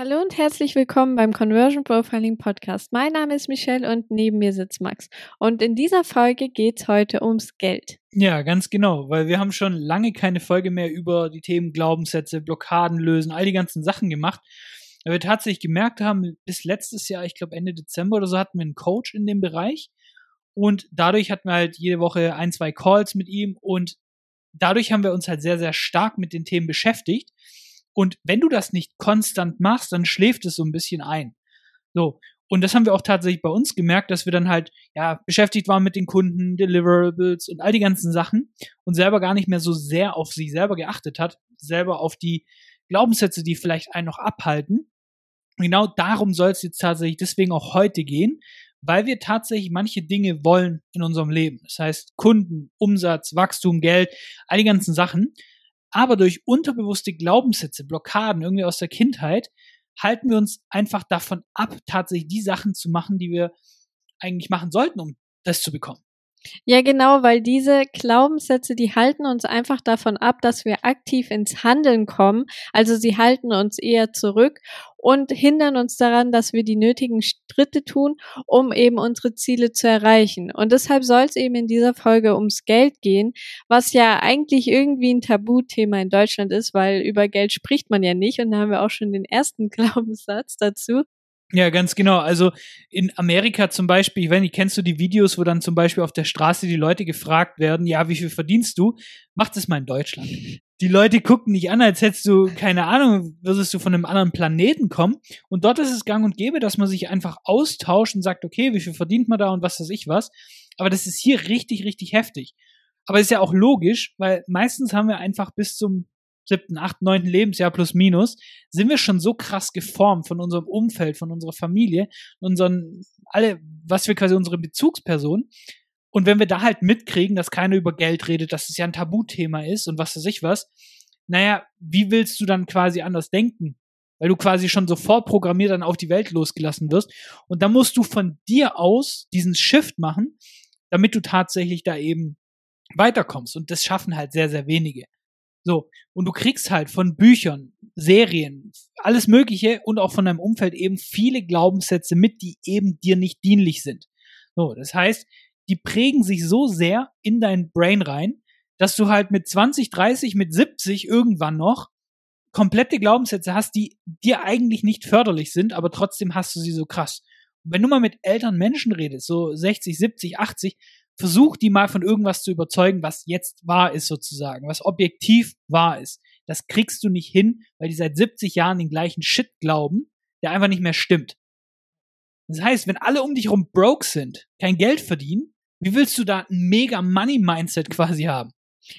Hallo und herzlich willkommen beim Conversion Profiling Podcast. Mein Name ist Michelle und neben mir sitzt Max. Und in dieser Folge geht es heute ums Geld. Ja, ganz genau, weil wir haben schon lange keine Folge mehr über die Themen Glaubenssätze, Blockaden lösen, all die ganzen Sachen gemacht. Weil wir tatsächlich gemerkt haben, bis letztes Jahr, ich glaube Ende Dezember oder so, hatten wir einen Coach in dem Bereich. Und dadurch hatten wir halt jede Woche ein, zwei Calls mit ihm und dadurch haben wir uns halt sehr, sehr stark mit den Themen beschäftigt. Und wenn du das nicht konstant machst, dann schläft es so ein bisschen ein. So. Und das haben wir auch tatsächlich bei uns gemerkt, dass wir dann halt, ja, beschäftigt waren mit den Kunden, Deliverables und all die ganzen Sachen und selber gar nicht mehr so sehr auf sich selber geachtet hat, selber auf die Glaubenssätze, die vielleicht einen noch abhalten. Genau darum soll es jetzt tatsächlich deswegen auch heute gehen, weil wir tatsächlich manche Dinge wollen in unserem Leben. Das heißt Kunden, Umsatz, Wachstum, Geld, all die ganzen Sachen aber durch unterbewusste Glaubenssätze, Blockaden irgendwie aus der Kindheit, halten wir uns einfach davon ab, tatsächlich die Sachen zu machen, die wir eigentlich machen sollten, um das zu bekommen. Ja, genau, weil diese Glaubenssätze, die halten uns einfach davon ab, dass wir aktiv ins Handeln kommen. Also sie halten uns eher zurück und hindern uns daran, dass wir die nötigen Schritte tun, um eben unsere Ziele zu erreichen. Und deshalb soll es eben in dieser Folge ums Geld gehen, was ja eigentlich irgendwie ein Tabuthema in Deutschland ist, weil über Geld spricht man ja nicht. Und da haben wir auch schon den ersten Glaubenssatz dazu. Ja, ganz genau. Also in Amerika zum Beispiel, ich weiß nicht, kennst du die Videos, wo dann zum Beispiel auf der Straße die Leute gefragt werden, ja, wie viel verdienst du? Mach das mal in Deutschland. Die Leute gucken dich an, als hättest du, keine Ahnung, würdest du von einem anderen Planeten kommen. Und dort ist es gang und gäbe, dass man sich einfach austauscht und sagt, okay, wie viel verdient man da und was weiß ich was. Aber das ist hier richtig, richtig heftig. Aber ist ja auch logisch, weil meistens haben wir einfach bis zum siebten, achten, neunten Lebensjahr plus minus, sind wir schon so krass geformt von unserem Umfeld, von unserer Familie, unseren, alle, was wir quasi unsere Bezugsperson. Und wenn wir da halt mitkriegen, dass keiner über Geld redet, dass es ja ein Tabuthema ist und was weiß ich was, naja, wie willst du dann quasi anders denken? Weil du quasi schon sofort programmiert dann auf die Welt losgelassen wirst. Und da musst du von dir aus diesen Shift machen, damit du tatsächlich da eben weiterkommst. Und das schaffen halt sehr, sehr wenige. So. Und du kriegst halt von Büchern, Serien, alles Mögliche und auch von deinem Umfeld eben viele Glaubenssätze mit, die eben dir nicht dienlich sind. So. Das heißt, die prägen sich so sehr in dein Brain rein, dass du halt mit 20, 30, mit 70 irgendwann noch komplette Glaubenssätze hast, die dir eigentlich nicht förderlich sind, aber trotzdem hast du sie so krass. Wenn du mal mit älteren Menschen redest, so 60, 70, 80, versuch die mal von irgendwas zu überzeugen, was jetzt wahr ist sozusagen, was objektiv wahr ist. Das kriegst du nicht hin, weil die seit 70 Jahren den gleichen Shit glauben, der einfach nicht mehr stimmt. Das heißt, wenn alle um dich herum broke sind, kein Geld verdienen, wie willst du da ein mega Money Mindset quasi haben?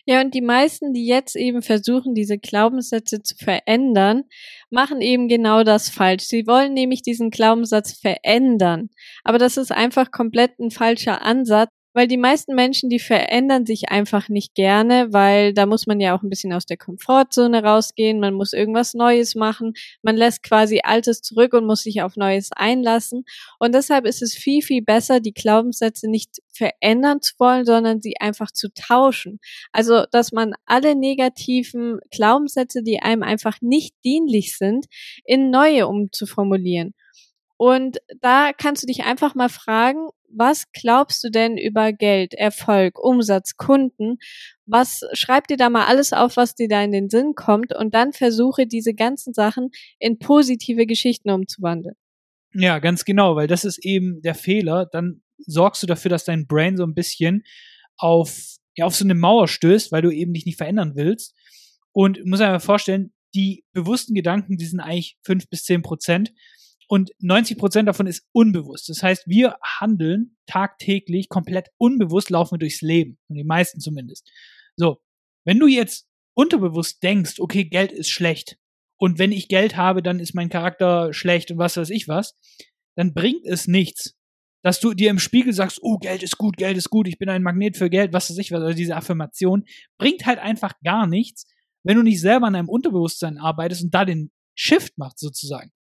Ja, und die meisten, die jetzt eben versuchen, diese Glaubenssätze zu verändern, machen eben genau das falsch. Sie wollen nämlich diesen Glaubenssatz verändern. Aber das ist einfach komplett ein falscher Ansatz, weil die meisten Menschen, die verändern sich einfach nicht gerne, weil da muss man ja auch ein bisschen aus der Komfortzone rausgehen, man muss irgendwas Neues machen, man lässt quasi Altes zurück und muss sich auf Neues einlassen. Und deshalb ist es viel, viel besser, die Glaubenssätze nicht verändern zu wollen, sondern sie einfach zu tauschen. Also, dass man alle negativen Glaubenssätze, die einem einfach nicht dienlich sind, in neue umzuformulieren. Und da kannst du dich einfach mal fragen, was glaubst du denn über Geld, Erfolg, Umsatz, Kunden? Was schreib dir da mal alles auf, was dir da in den Sinn kommt und dann versuche diese ganzen Sachen in positive Geschichten umzuwandeln. Ja, ganz genau, weil das ist eben der Fehler. Dann sorgst du dafür, dass dein Brain so ein bisschen auf, ja, auf so eine Mauer stößt, weil du eben dich nicht verändern willst. Und muss einfach vorstellen, die bewussten Gedanken, die sind eigentlich fünf bis zehn Prozent. Und 90 Prozent davon ist unbewusst. Das heißt, wir handeln tagtäglich komplett unbewusst, laufen wir durchs Leben. Und die meisten zumindest. So. Wenn du jetzt unterbewusst denkst, okay, Geld ist schlecht. Und wenn ich Geld habe, dann ist mein Charakter schlecht und was weiß ich was. Dann bringt es nichts, dass du dir im Spiegel sagst, oh, Geld ist gut, Geld ist gut, ich bin ein Magnet für Geld, was weiß ich was. Also diese Affirmation bringt halt einfach gar nichts, wenn du nicht selber an deinem Unterbewusstsein arbeitest und da den Shift machst sozusagen.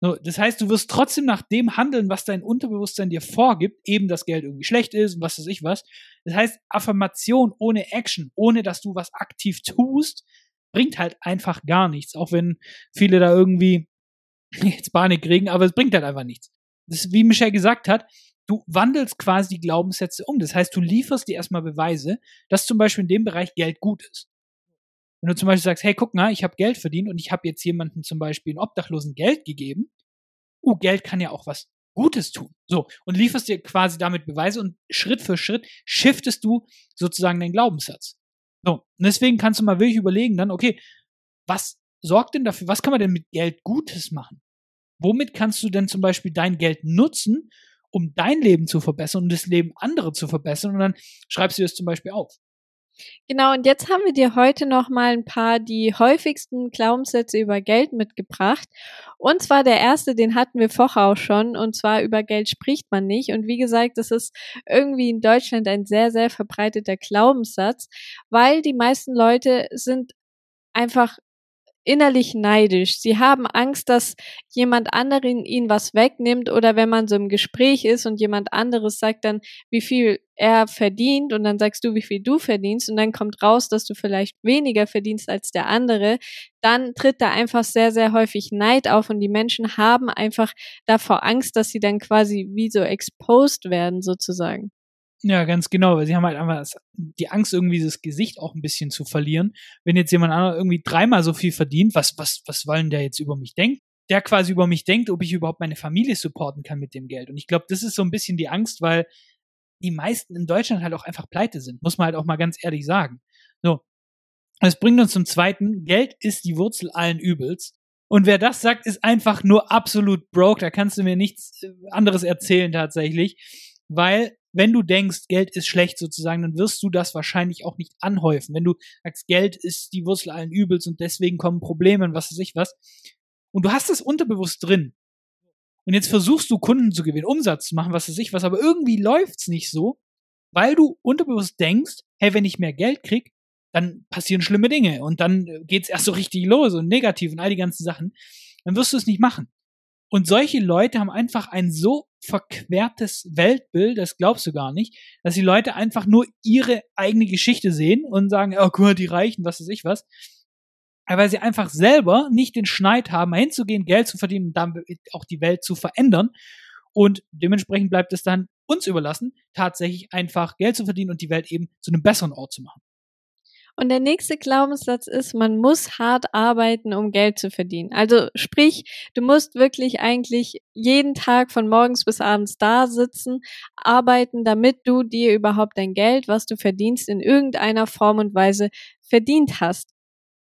Das heißt, du wirst trotzdem nach dem handeln, was dein Unterbewusstsein dir vorgibt, eben dass Geld irgendwie schlecht ist und was weiß ich was. Das heißt, Affirmation ohne Action, ohne dass du was aktiv tust, bringt halt einfach gar nichts. Auch wenn viele da irgendwie jetzt Panik kriegen, aber es bringt halt einfach nichts. Das ist, wie Michelle gesagt hat, du wandelst quasi die Glaubenssätze um. Das heißt, du lieferst dir erstmal Beweise, dass zum Beispiel in dem Bereich Geld gut ist. Wenn du zum Beispiel sagst, hey, guck mal, ich habe Geld verdient und ich habe jetzt jemandem zum Beispiel einen Obdachlosen Geld gegeben, uh, Geld kann ja auch was Gutes tun. So, und lieferst dir quasi damit Beweise und Schritt für Schritt shiftest du sozusagen deinen Glaubenssatz. So, und deswegen kannst du mal wirklich überlegen dann, okay, was sorgt denn dafür, was kann man denn mit Geld Gutes machen? Womit kannst du denn zum Beispiel dein Geld nutzen, um dein Leben zu verbessern und das Leben anderer zu verbessern? Und dann schreibst du das zum Beispiel auf. Genau, und jetzt haben wir dir heute noch mal ein paar die häufigsten Glaubenssätze über Geld mitgebracht. Und zwar der erste, den hatten wir vorher auch schon, und zwar über Geld spricht man nicht. Und wie gesagt, das ist irgendwie in Deutschland ein sehr, sehr verbreiteter Glaubenssatz, weil die meisten Leute sind einfach innerlich neidisch. Sie haben Angst, dass jemand anderen ihnen was wegnimmt oder wenn man so im Gespräch ist und jemand anderes sagt dann, wie viel er verdient und dann sagst du, wie viel du verdienst und dann kommt raus, dass du vielleicht weniger verdienst als der andere, dann tritt da einfach sehr, sehr häufig Neid auf und die Menschen haben einfach davor Angst, dass sie dann quasi wie so exposed werden sozusagen. Ja, ganz genau, weil sie haben halt einfach die Angst, irgendwie das Gesicht auch ein bisschen zu verlieren. Wenn jetzt jemand anderes irgendwie dreimal so viel verdient, was, was, was wollen der jetzt über mich denken? Der quasi über mich denkt, ob ich überhaupt meine Familie supporten kann mit dem Geld. Und ich glaube, das ist so ein bisschen die Angst, weil die meisten in Deutschland halt auch einfach pleite sind, muss man halt auch mal ganz ehrlich sagen. So. Das bringt uns zum zweiten. Geld ist die Wurzel allen Übels. Und wer das sagt, ist einfach nur absolut broke. Da kannst du mir nichts äh, anderes erzählen tatsächlich. Weil wenn du denkst, Geld ist schlecht sozusagen, dann wirst du das wahrscheinlich auch nicht anhäufen. Wenn du sagst, Geld ist die Wurzel allen Übels und deswegen kommen Probleme und was weiß ich was. Und du hast es unterbewusst drin. Und jetzt versuchst du Kunden zu gewinnen, Umsatz zu machen, was weiß ich was, aber irgendwie läuft's nicht so, weil du unterbewusst denkst, hey, wenn ich mehr Geld krieg, dann passieren schlimme Dinge und dann geht's erst so richtig los und negativ und all die ganzen Sachen. Dann wirst du es nicht machen. Und solche Leute haben einfach ein so verquertes Weltbild, das glaubst du gar nicht, dass die Leute einfach nur ihre eigene Geschichte sehen und sagen, oh, guck mal, die Reichen, was weiß ich was. weil sie einfach selber nicht den Schneid haben, hinzugehen, Geld zu verdienen und damit auch die Welt zu verändern. Und dementsprechend bleibt es dann uns überlassen, tatsächlich einfach Geld zu verdienen und die Welt eben zu einem besseren Ort zu machen. Und der nächste Glaubenssatz ist, man muss hart arbeiten, um Geld zu verdienen. Also sprich, du musst wirklich eigentlich jeden Tag von morgens bis abends da sitzen, arbeiten, damit du dir überhaupt dein Geld, was du verdienst, in irgendeiner Form und Weise verdient hast.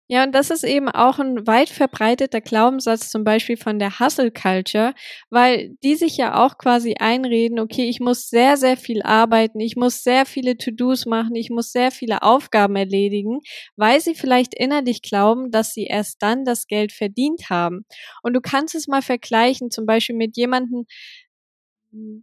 Ja, und das ist eben auch ein weit verbreiteter Glaubenssatz zum Beispiel von der Hustle Culture, weil die sich ja auch quasi einreden, okay, ich muss sehr, sehr viel arbeiten, ich muss sehr viele To-Dos machen, ich muss sehr viele Aufgaben erledigen, weil sie vielleicht innerlich glauben, dass sie erst dann das Geld verdient haben. Und du kannst es mal vergleichen, zum Beispiel mit jemandem,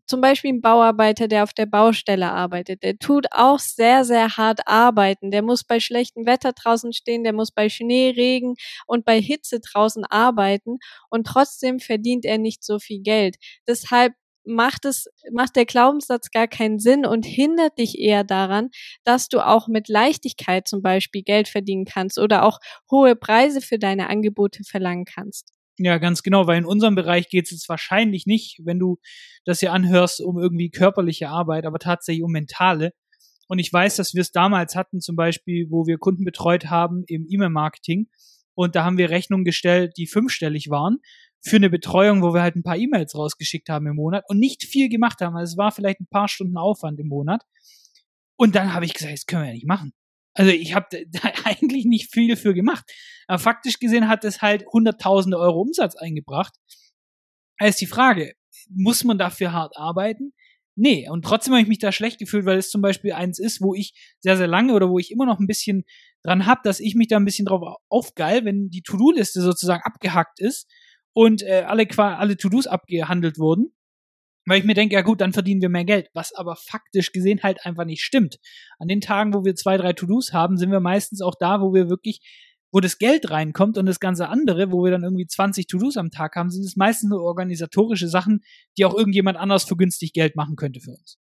zum Beispiel ein Bauarbeiter, der auf der Baustelle arbeitet, der tut auch sehr, sehr hart arbeiten. Der muss bei schlechtem Wetter draußen stehen, der muss bei Schnee, Regen und bei Hitze draußen arbeiten und trotzdem verdient er nicht so viel Geld. Deshalb macht es, macht der Glaubenssatz gar keinen Sinn und hindert dich eher daran, dass du auch mit Leichtigkeit zum Beispiel Geld verdienen kannst oder auch hohe Preise für deine Angebote verlangen kannst. Ja, ganz genau, weil in unserem Bereich geht es jetzt wahrscheinlich nicht, wenn du das hier anhörst, um irgendwie körperliche Arbeit, aber tatsächlich um mentale. Und ich weiß, dass wir es damals hatten, zum Beispiel, wo wir Kunden betreut haben im E-Mail-Marketing. Und da haben wir Rechnungen gestellt, die fünfstellig waren, für eine Betreuung, wo wir halt ein paar E-Mails rausgeschickt haben im Monat und nicht viel gemacht haben. Also es war vielleicht ein paar Stunden Aufwand im Monat. Und dann habe ich gesagt, das können wir ja nicht machen. Also ich habe da eigentlich nicht viel für gemacht. Aber faktisch gesehen hat es halt hunderttausende Euro Umsatz eingebracht. Da ist die Frage, muss man dafür hart arbeiten? Nee, und trotzdem habe ich mich da schlecht gefühlt, weil es zum Beispiel eins ist, wo ich sehr, sehr lange oder wo ich immer noch ein bisschen dran hab, dass ich mich da ein bisschen drauf aufgeil, wenn die To-Do-Liste sozusagen abgehackt ist und äh, alle, alle To-Dos abgehandelt wurden weil ich mir denke, ja gut, dann verdienen wir mehr Geld, was aber faktisch gesehen halt einfach nicht stimmt. An den Tagen, wo wir zwei, drei To-Dos haben, sind wir meistens auch da, wo wir wirklich, wo das Geld reinkommt und das ganze andere, wo wir dann irgendwie 20 To-Dos am Tag haben, sind es meistens nur organisatorische Sachen, die auch irgendjemand anders für günstig Geld machen könnte für uns.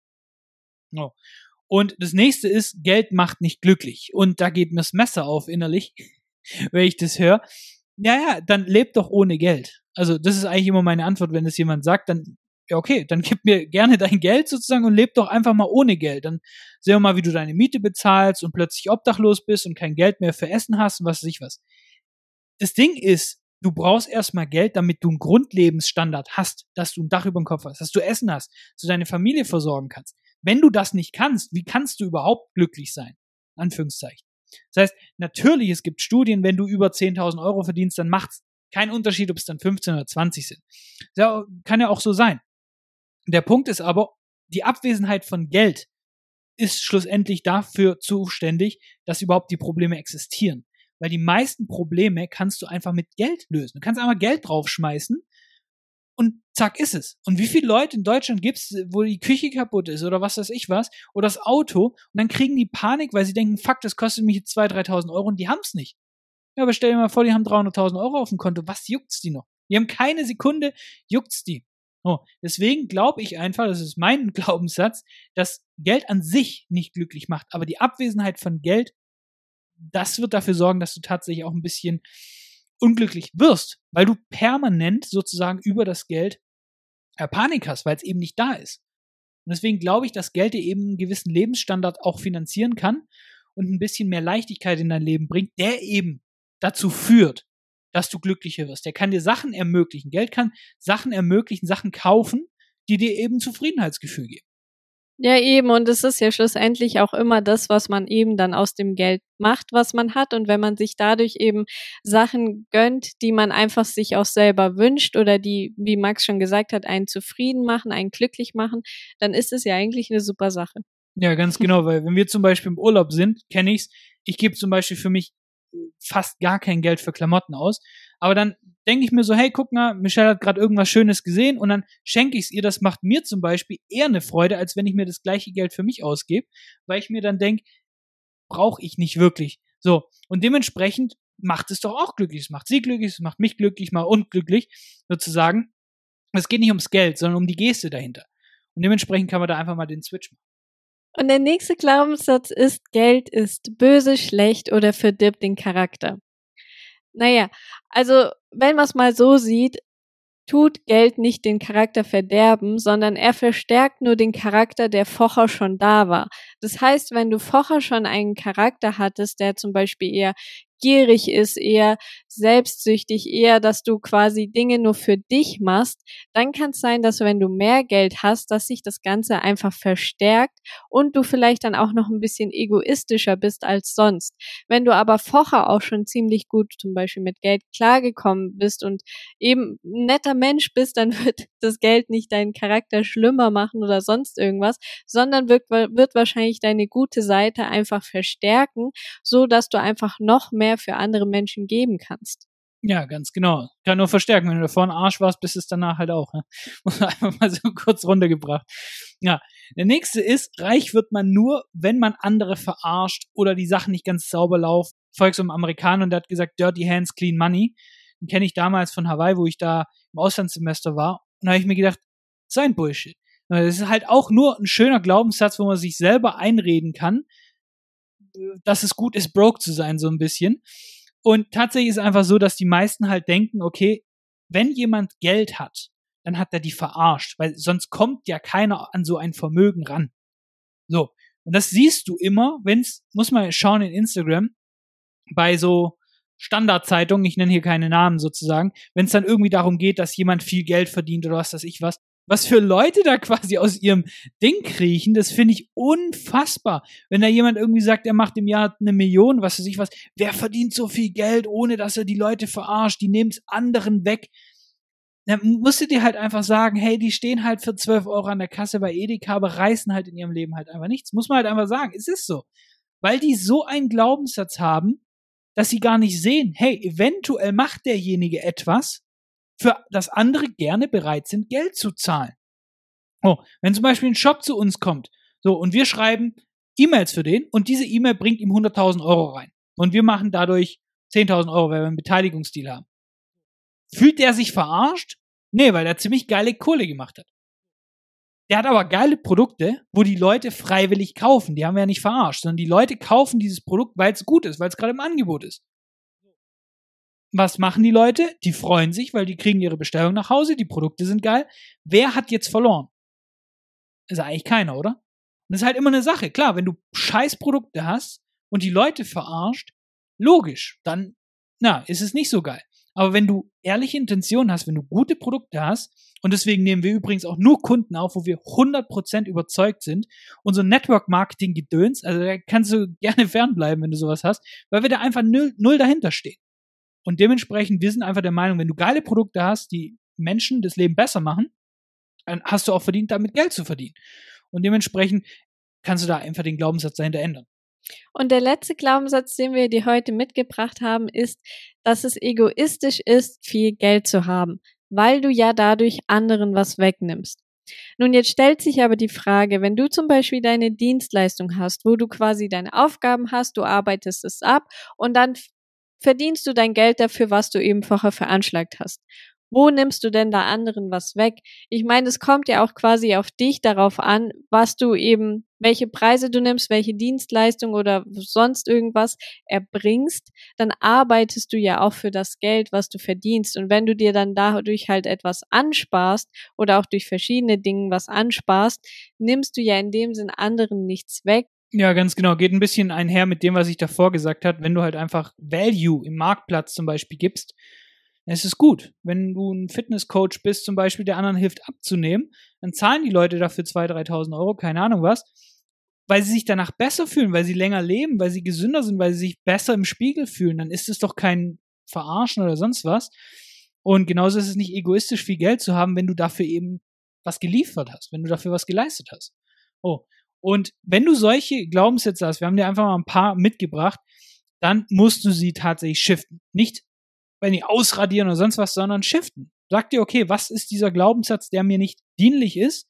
No. Und das nächste ist, Geld macht nicht glücklich. Und da geht mir das Messer auf innerlich, wenn ich das höre. Ja, ja, dann lebt doch ohne Geld. Also das ist eigentlich immer meine Antwort, wenn es jemand sagt, dann ja okay, dann gib mir gerne dein Geld sozusagen und leb doch einfach mal ohne Geld. Dann sehen wir mal, wie du deine Miete bezahlst und plötzlich obdachlos bist und kein Geld mehr für Essen hast und was weiß ich was. Das Ding ist, du brauchst erstmal Geld, damit du einen Grundlebensstandard hast, dass du ein Dach über dem Kopf hast, dass du Essen hast, dass du deine Familie versorgen kannst. Wenn du das nicht kannst, wie kannst du überhaupt glücklich sein? Anführungszeichen. Das heißt, natürlich, es gibt Studien, wenn du über 10.000 Euro verdienst, dann macht's keinen Unterschied, ob es dann 15 oder 20 sind. Ja, kann ja auch so sein. Der Punkt ist aber, die Abwesenheit von Geld ist schlussendlich dafür zuständig, dass überhaupt die Probleme existieren. Weil die meisten Probleme kannst du einfach mit Geld lösen. Du kannst einfach Geld draufschmeißen und zack ist es. Und wie viele Leute in Deutschland gibt's, wo die Küche kaputt ist oder was weiß ich was oder das Auto und dann kriegen die Panik, weil sie denken, fuck, das kostet mich jetzt 2.000, 3.000 Euro und die haben's nicht. Ja, aber stell dir mal vor, die haben 300.000 Euro auf dem Konto. Was juckt's die noch? Die haben keine Sekunde, juckt's die. Oh, deswegen glaube ich einfach, das ist mein Glaubenssatz, dass Geld an sich nicht glücklich macht, aber die Abwesenheit von Geld, das wird dafür sorgen, dass du tatsächlich auch ein bisschen unglücklich wirst, weil du permanent sozusagen über das Geld äh, Panik hast, weil es eben nicht da ist. Und deswegen glaube ich, dass Geld dir eben einen gewissen Lebensstandard auch finanzieren kann und ein bisschen mehr Leichtigkeit in dein Leben bringt, der eben dazu führt, dass du glücklicher wirst. Der kann dir Sachen ermöglichen. Geld kann Sachen ermöglichen, Sachen kaufen, die dir eben Zufriedenheitsgefühl geben. Ja, eben. Und es ist ja schlussendlich auch immer das, was man eben dann aus dem Geld macht, was man hat. Und wenn man sich dadurch eben Sachen gönnt, die man einfach sich auch selber wünscht oder die, wie Max schon gesagt hat, einen zufrieden machen, einen glücklich machen, dann ist es ja eigentlich eine super Sache. Ja, ganz genau, weil wenn wir zum Beispiel im Urlaub sind, kenne ich's. Ich gebe zum Beispiel für mich fast gar kein Geld für Klamotten aus. Aber dann denke ich mir so, hey, guck mal, Michelle hat gerade irgendwas Schönes gesehen und dann schenke ich es ihr. Das macht mir zum Beispiel eher eine Freude, als wenn ich mir das gleiche Geld für mich ausgebe, weil ich mir dann denke, brauche ich nicht wirklich. So, und dementsprechend macht es doch auch glücklich. Es macht sie glücklich, es macht mich glücklich, mal unglücklich, sozusagen. Es geht nicht ums Geld, sondern um die Geste dahinter. Und dementsprechend kann man da einfach mal den Switch machen. Und der nächste Glaubenssatz ist, Geld ist böse, schlecht oder verdirbt den Charakter. Naja, also wenn man es mal so sieht, tut Geld nicht den Charakter verderben, sondern er verstärkt nur den Charakter, der vorher schon da war. Das heißt, wenn du vorher schon einen Charakter hattest, der zum Beispiel eher gierig ist, eher selbstsüchtig, eher, dass du quasi Dinge nur für dich machst, dann kann es sein, dass wenn du mehr Geld hast, dass sich das Ganze einfach verstärkt und du vielleicht dann auch noch ein bisschen egoistischer bist als sonst. Wenn du aber vorher auch schon ziemlich gut zum Beispiel mit Geld klargekommen bist und eben ein netter Mensch bist, dann wird das Geld nicht deinen Charakter schlimmer machen oder sonst irgendwas, sondern wird, wird wahrscheinlich deine gute Seite einfach verstärken, so dass du einfach noch mehr für andere Menschen geben kannst. Ja, ganz genau. Kann nur verstärken. Wenn du davor ein Arsch warst, bist es danach halt auch. Ne? Muss einfach mal so kurz runtergebracht. Ja. Der nächste ist, reich wird man nur, wenn man andere verarscht oder die Sachen nicht ganz sauber laufen. Folgt so einem Amerikaner und der hat gesagt, Dirty Hands, Clean Money. Den kenne ich damals von Hawaii, wo ich da im Auslandssemester war. Und da habe ich mir gedacht, sein Bullshit. Das ist halt auch nur ein schöner Glaubenssatz, wo man sich selber einreden kann, dass es gut ist, broke zu sein, so ein bisschen. Und tatsächlich ist es einfach so, dass die meisten halt denken, okay, wenn jemand Geld hat, dann hat er die verarscht, weil sonst kommt ja keiner an so ein Vermögen ran. So. Und das siehst du immer, wenn's, muss man schauen in Instagram, bei so Standardzeitungen, ich nenne hier keine Namen sozusagen, wenn es dann irgendwie darum geht, dass jemand viel Geld verdient oder was weiß ich was, was für Leute da quasi aus ihrem Ding kriechen, das finde ich unfassbar. Wenn da jemand irgendwie sagt, er macht im Jahr eine Million, was weiß ich was, wer verdient so viel Geld, ohne dass er die Leute verarscht, die nehmen es anderen weg. Dann musst du dir halt einfach sagen, hey, die stehen halt für 12 Euro an der Kasse bei Edeka, aber reißen halt in ihrem Leben halt einfach nichts. Muss man halt einfach sagen, es ist so. Weil die so einen Glaubenssatz haben, dass sie gar nicht sehen, hey, eventuell macht derjenige etwas, für das andere gerne bereit sind, Geld zu zahlen. Oh, wenn zum Beispiel ein Shop zu uns kommt, so, und wir schreiben E-Mails für den und diese E-Mail bringt ihm 100.000 Euro rein. Und wir machen dadurch 10.000 Euro, weil wir einen Beteiligungsdeal haben. Fühlt der sich verarscht? Nee, weil er ziemlich geile Kohle gemacht hat. Der hat aber geile Produkte, wo die Leute freiwillig kaufen. Die haben wir ja nicht verarscht, sondern die Leute kaufen dieses Produkt, weil es gut ist, weil es gerade im Angebot ist. Was machen die Leute? Die freuen sich, weil die kriegen ihre Bestellung nach Hause, die Produkte sind geil. Wer hat jetzt verloren? Ist eigentlich keiner, oder? Und das ist halt immer eine Sache. Klar, wenn du scheiß Produkte hast und die Leute verarscht, logisch, dann, na, ist es nicht so geil. Aber wenn du ehrliche Intentionen hast, wenn du gute Produkte hast, und deswegen nehmen wir übrigens auch nur Kunden auf, wo wir 100% überzeugt sind, unser Network-Marketing-Gedöns, also da kannst du gerne fernbleiben, wenn du sowas hast, weil wir da einfach null, null dahinter stehen. Und dementsprechend, wir sind einfach der Meinung, wenn du geile Produkte hast, die Menschen das Leben besser machen, dann hast du auch verdient, damit Geld zu verdienen. Und dementsprechend kannst du da einfach den Glaubenssatz dahinter ändern. Und der letzte Glaubenssatz, den wir dir heute mitgebracht haben, ist, dass es egoistisch ist, viel Geld zu haben, weil du ja dadurch anderen was wegnimmst. Nun, jetzt stellt sich aber die Frage, wenn du zum Beispiel deine Dienstleistung hast, wo du quasi deine Aufgaben hast, du arbeitest es ab und dann verdienst du dein Geld dafür, was du eben vorher veranschlagt hast wo nimmst du denn da anderen was weg? Ich meine, es kommt ja auch quasi auf dich darauf an, was du eben, welche Preise du nimmst, welche Dienstleistung oder sonst irgendwas erbringst, dann arbeitest du ja auch für das Geld, was du verdienst. Und wenn du dir dann dadurch halt etwas ansparst oder auch durch verschiedene Dinge was ansparst, nimmst du ja in dem Sinn anderen nichts weg, ja, ganz genau. Geht ein bisschen einher mit dem, was ich davor gesagt habe. Wenn du halt einfach Value im Marktplatz zum Beispiel gibst, es ist gut. Wenn du ein Fitnesscoach bist, zum Beispiel, der anderen hilft abzunehmen, dann zahlen die Leute dafür 2.000, 3.000 Euro, keine Ahnung was, weil sie sich danach besser fühlen, weil sie länger leben, weil sie gesünder sind, weil sie sich besser im Spiegel fühlen. Dann ist es doch kein Verarschen oder sonst was. Und genauso ist es nicht egoistisch, viel Geld zu haben, wenn du dafür eben was geliefert hast, wenn du dafür was geleistet hast. Oh. Und wenn du solche Glaubenssätze hast, wir haben dir einfach mal ein paar mitgebracht, dann musst du sie tatsächlich shiften. Nicht wenn die ausradieren oder sonst was, sondern shiften. Sag dir, okay, was ist dieser Glaubenssatz, der mir nicht dienlich ist,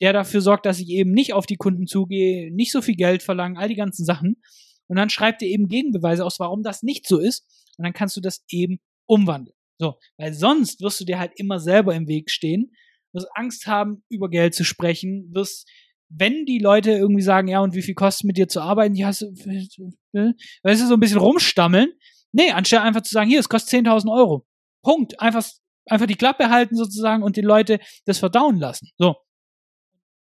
der dafür sorgt, dass ich eben nicht auf die Kunden zugehe, nicht so viel Geld verlange, all die ganzen Sachen. Und dann schreib dir eben Gegenbeweise aus, warum das nicht so ist. Und dann kannst du das eben umwandeln. So, weil sonst wirst du dir halt immer selber im Weg stehen, wirst Angst haben, über Geld zu sprechen, wirst, wenn die Leute irgendwie sagen, ja, und wie viel kostet mit dir zu arbeiten, ja, so, weißt du, so ein bisschen rumstammeln, Nee, anstatt einfach zu sagen, hier, es kostet 10.000 Euro. Punkt. Einfach, einfach die Klappe halten sozusagen und die Leute das verdauen lassen. So.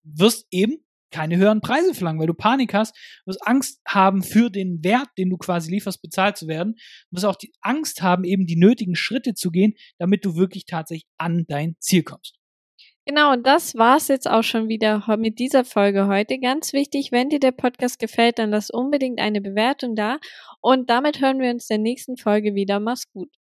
Wirst eben keine höheren Preise verlangen, weil du Panik hast, wirst Angst haben für den Wert, den du quasi lieferst, bezahlt zu werden, wirst auch die Angst haben, eben die nötigen Schritte zu gehen, damit du wirklich tatsächlich an dein Ziel kommst. Genau, und das war's jetzt auch schon wieder mit dieser Folge heute. Ganz wichtig, wenn dir der Podcast gefällt, dann lass unbedingt eine Bewertung da. Und damit hören wir uns der nächsten Folge wieder. Mach's gut.